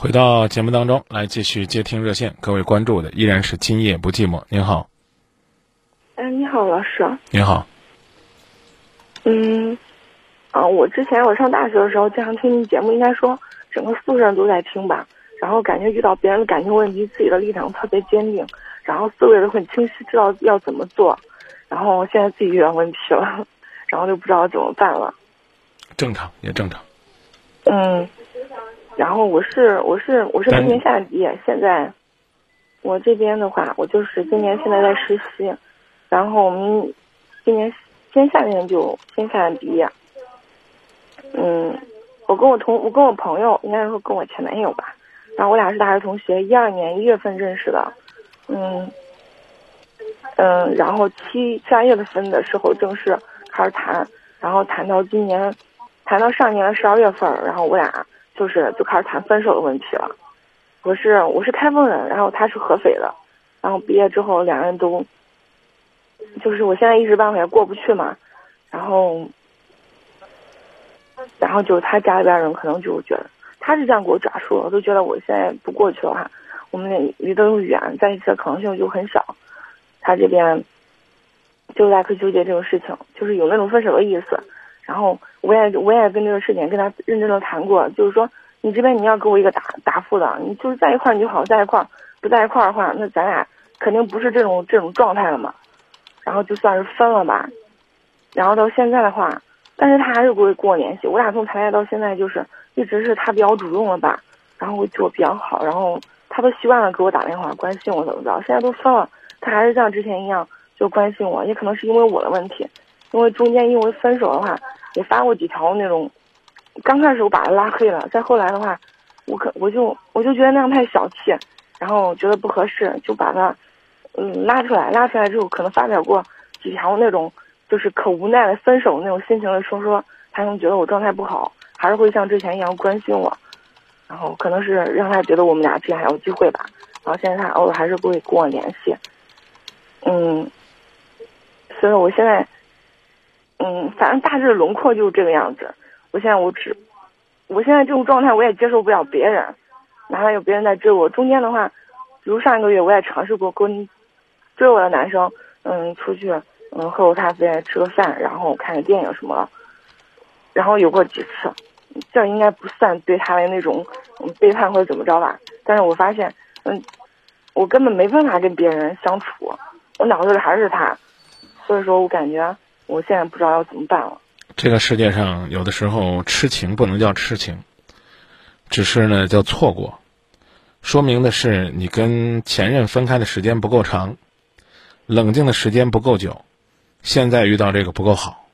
回到节目当中来，继续接听热线。各位关注的依然是今夜不寂寞。您好，哎，你好，老师。您好，嗯，啊，我之前我上大学的时候经常听你节目，应该说整个宿舍人都在听吧。然后感觉遇到别人的感情问题，自己的立场特别坚定，然后思维都很清晰，知道要怎么做。然后现在自己遇到问题了，然后就不知道怎么办了。正常也正常。嗯。然后我是我是我是今年夏天毕业，现在我这边的话，我就是今年现在在实习，然后我们今年先夏天就先夏天毕业。嗯，我跟我同我跟我朋友，应该说跟我前男友吧，然后我俩是大学同学，一二年一月份认识的，嗯嗯，然后七七八月份的时候正式开始谈，然后谈到今年，谈到上年的十二月份，然后我俩。就是就开始谈分手的问题了，我是我是开封人，然后他是合肥的，然后毕业之后两人都，就是我现在一时半会也过不去嘛，然后，然后就他家里边人可能就觉得他是这样给我转述，我都觉得我现在不过去的话，我们离得又远，在一起的可能性就很小，他这边就在可纠结这种事情，就是有那种分手的意思。然后我也我也跟这个事情跟他认真的谈过，就是说你这边你要给我一个答答复的，你就是在一块儿你就好在一块儿，不在一块儿的话，那咱俩肯定不是这种这种状态了嘛。然后就算是分了吧。然后到现在的话，但是他还是不会跟我联系。我俩从谈恋爱到现在就是一直是他比较主动了吧，然后对我比较好，然后他都习惯了给我打电话关心我怎么着。现在都分了，他还是像之前一样就关心我，也可能是因为我的问题，因为中间因为分手的话。也发过几条那种，刚开始我把他拉黑了，再后来的话，我可我就我就觉得那样太小气，然后觉得不合适，就把他嗯拉出来，拉出来之后可能发表过几条那种就是可无奈的分手那种心情的说说，他能觉得我状态不好，还是会像之前一样关心我，然后可能是让他觉得我们俩之间还有机会吧，然后现在他偶尔还是不会跟我联系，嗯，所以我现在。嗯，反正大致轮廓就是这个样子。我现在我只，我现在这种状态我也接受不了别人，哪怕有别人在追我。中间的话，比如上一个月我也尝试过跟追我的男生，嗯，出去，嗯，喝个咖啡，吃个饭，然后看个电影什么的，然后有过几次，这应该不算对他的那种背叛或者怎么着吧。但是我发现，嗯，我根本没办法跟别人相处，我脑子里还是他，所以说我感觉。我现在不知道要怎么办了。这个世界上有的时候痴情不能叫痴情，只是呢叫错过，说明的是你跟前任分开的时间不够长，冷静的时间不够久，现在遇到这个不够好。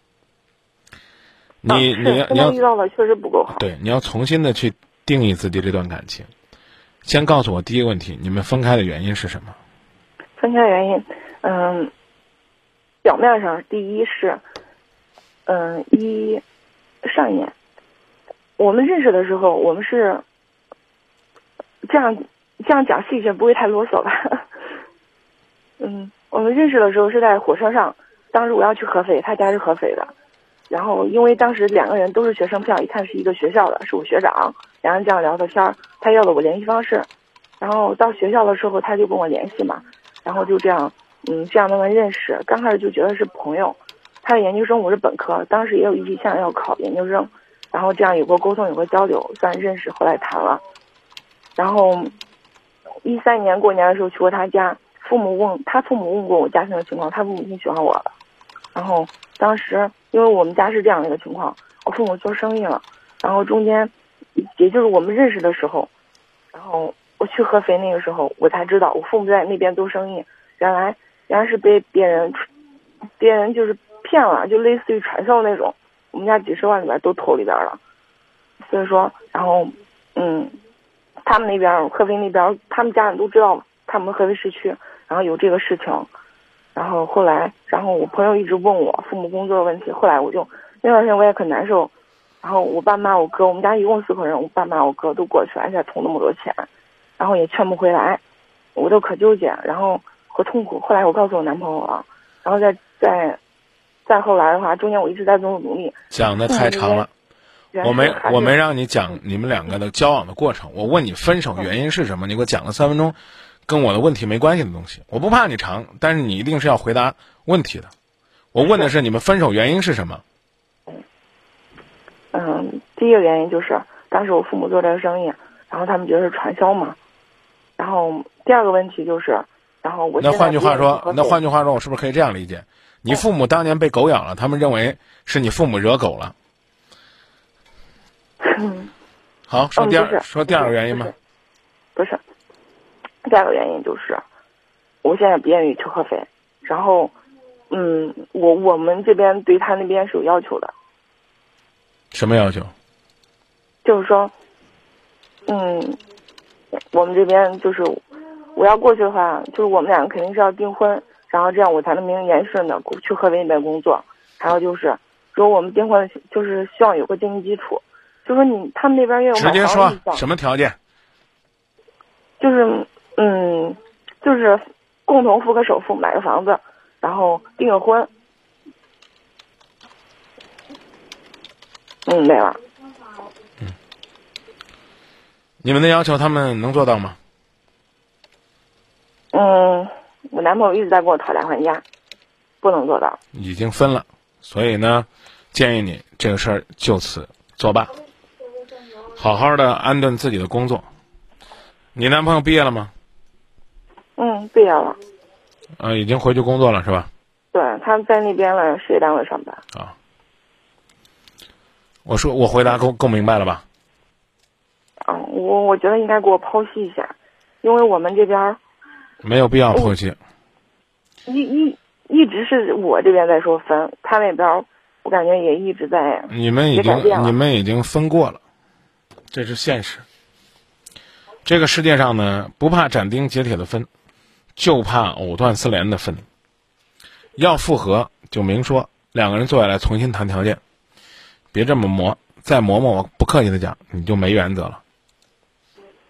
你你要你要遇到的确实不够好。对，你要重新的去定义自己这段感情。先告诉我第一个问题，你们分开的原因是什么？分开原因，嗯。表面上，第一是，嗯，一上一年我们认识的时候，我们是这样这样讲细节，不会太啰嗦吧？嗯，我们认识的时候是在火车上，当时我要去合肥，他家是合肥的，然后因为当时两个人都是学生票，一看是一个学校的，是我学长，两人这样聊的天，他要了我联系方式，然后到学校的时候他就跟我联系嘛，然后就这样。嗯，这样慢慢认识，刚开始就觉得是朋友。他是研究生，我是本科，当时也有意向要考研究生，然后这样有过沟通，有过交流，算认识。后来谈了，然后一三年过年的时候去过他家，父母问他父母问过我家庭的情况，他父母挺喜欢我的。然后当时因为我们家是这样的一个情况，我父母做生意了，然后中间也就是我们认识的时候，然后我去合肥那个时候，我才知道我父母在那边做生意，原来。人家是被别人，别人就是骗了，就类似于传销那种。我们家几十万里边都投里边了，所以说，然后，嗯，他们那边合肥那边，他们家人都知道，他们合肥市区，然后有这个事情，然后后来，然后我朋友一直问我父母工作的问题，后来我就那段时间我也很难受，然后我爸妈我哥，我们家一共四口人，我爸妈我哥都过去了，而且投那么多钱，然后也劝不回来，我都可纠结，然后。和痛苦。后来我告诉我男朋友了，然后再再再后来的话，中间我一直在做努力。讲的太长了，我没我没让你讲你们两个的交往的过程，我问你分手原因是什么，你给我讲了三分钟，跟我的问题没关系的东西。我不怕你长，但是你一定是要回答问题的。我问的是你们分手原因是什么？嗯，第一个原因就是当时我父母做这个生意，然后他们觉得是传销嘛。然后第二个问题就是，然后我那换句话说，那换句话说，我是不是可以这样理解？你父母当年被狗咬了，他们认为是你父母惹狗了。好，说第二，说第二个原因吧。不是，第二个原因就是，我现在不愿意去合肥。然后，嗯，我我们这边对他那边是有要求的。什么要求？就是说，嗯，我们这边就是我要过去的话，就是我们两个肯定是要订婚，然后这样我才能名正言顺的去合肥那边工作。还有就是，说我们订婚就是希望有个经济基础。就说你他们那边愿意直接说什么条件？就是嗯，就是共同付个首付买个房子，然后订个婚。嗯，没了。嗯，你们的要求他们能做到吗？嗯，我男朋友一直在跟我讨价还价，不能做到。已经分了，所以呢，建议你这个事儿就此作罢。好好的安顿自己的工作。你男朋友毕业了吗？嗯，毕业了。啊，已经回去工作了是吧？对，他在那边了事业单位上班。啊。我说，我回答够够明白了吧？嗯，我我觉得应该给我剖析一下，因为我们这边没有必要剖析。一一一直是我这边在说分，他那边我感觉也一直在。你们已经你们已经分过了。这是现实。这个世界上呢，不怕斩钉截铁的分，就怕藕断丝连的分。要复合就明说，两个人坐下来重新谈条件，别这么磨，再磨磨，我不客气的讲，你就没原则了。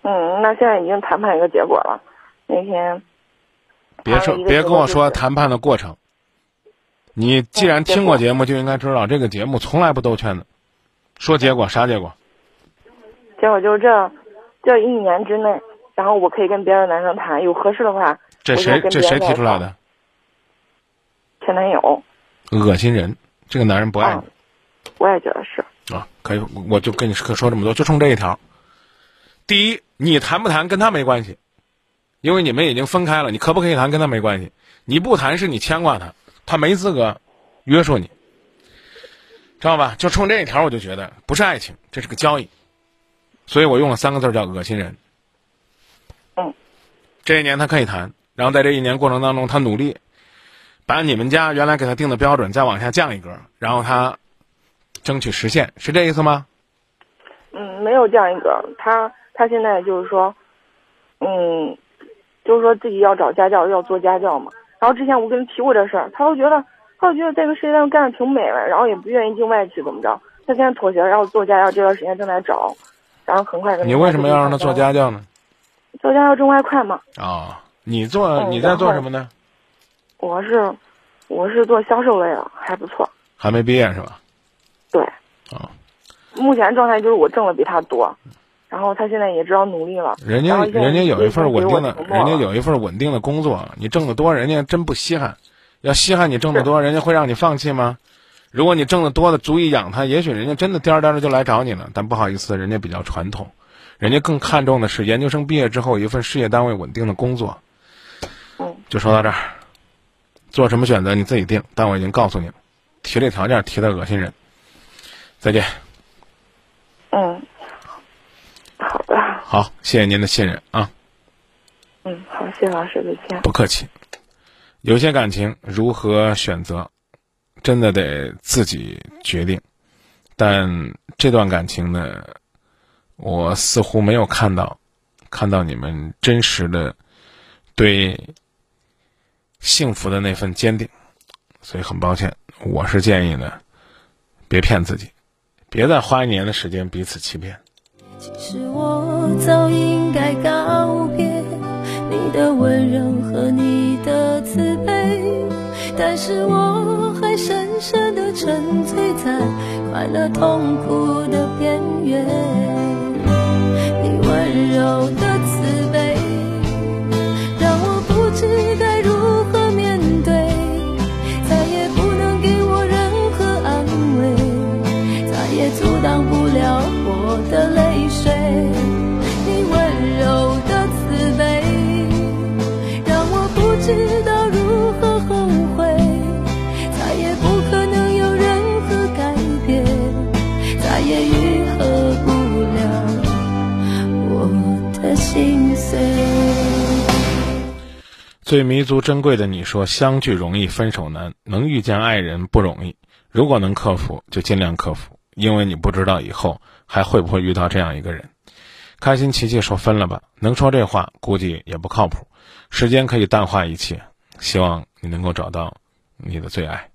嗯，那现在已经谈判一个结果了。那天，别说，别跟我说谈判的过程。你既然听过节目，就应该知道这个节目从来不兜圈子。说结果啥结果？结果就是这，这一年之内，然后我可以跟别的男生谈，有合适的话，这谁这谁提出来的？前男友。恶心人，这个男人不爱你。我也觉得是。啊，可以，我就跟你说说这么多，就冲这一条。第一，你谈不谈跟他没关系，因为你们已经分开了，你可不可以谈跟他没关系。你不谈是你牵挂他，他没资格约束你，知道吧？就冲这一条，我就觉得不是爱情，这是个交易。所以我用了三个字叫恶心人。嗯，这一年他可以谈，然后在这一年过程当中，他努力把你们家原来给他定的标准再往下降一格，然后他争取实现，是这意思吗？嗯，没有降一格，他他现在就是说，嗯，就是说自己要找家教，要做家教嘛。然后之前我跟他提过这事儿，他都觉得他都觉得这个事业单位干的挺美了，然后也不愿意进外企怎么着。他现在妥协，然后做家教，这段时间正在找。然后很快。你为什么要让他做家教呢？做家教挣外快嘛。啊，你做你在做什么呢？我是，我是做销售类的，还不错。还没毕业是吧？对。啊。目前状态就是我挣的比他多，然后他现在也知道努力了。人家人家有一份稳定的，人家有一份稳定的工作，你挣得多，人家真不稀罕。要稀罕你挣得多，人家会让你放弃吗？如果你挣得多的足以养他，也许人家真的颠颠的就来找你了。但不好意思，人家比较传统，人家更看重的是研究生毕业之后一份事业单位稳定的工作。嗯，就说到这儿，做什么选择你自己定。但我已经告诉你了，提这条件提的恶心人。再见。嗯，好的。好，谢谢您的信任啊。嗯，好，谢谢老师，再见。不客气。有些感情如何选择？真的得自己决定，但这段感情呢，我似乎没有看到，看到你们真实的对幸福的那份坚定，所以很抱歉，我是建议呢，别骗自己，别再花一年的时间彼此欺骗。其实我早应该告别你的温柔和你的慈悲但是我还深深的沉醉在快乐痛苦的边缘你温柔的慈悲让我不知该如何面对再也不能给我任何安慰再也阻挡不了我的泪。知道如何后悔，再也不可能有任何改变，再也愈合不了我的心碎最弥足珍贵的，你说相聚容易分手难，能遇见爱人不容易。如果能克服，就尽量克服，因为你不知道以后还会不会遇到这样一个人。开心琪琪说分了吧，能说这话估计也不靠谱。时间可以淡化一切，希望你能够找到你的最爱。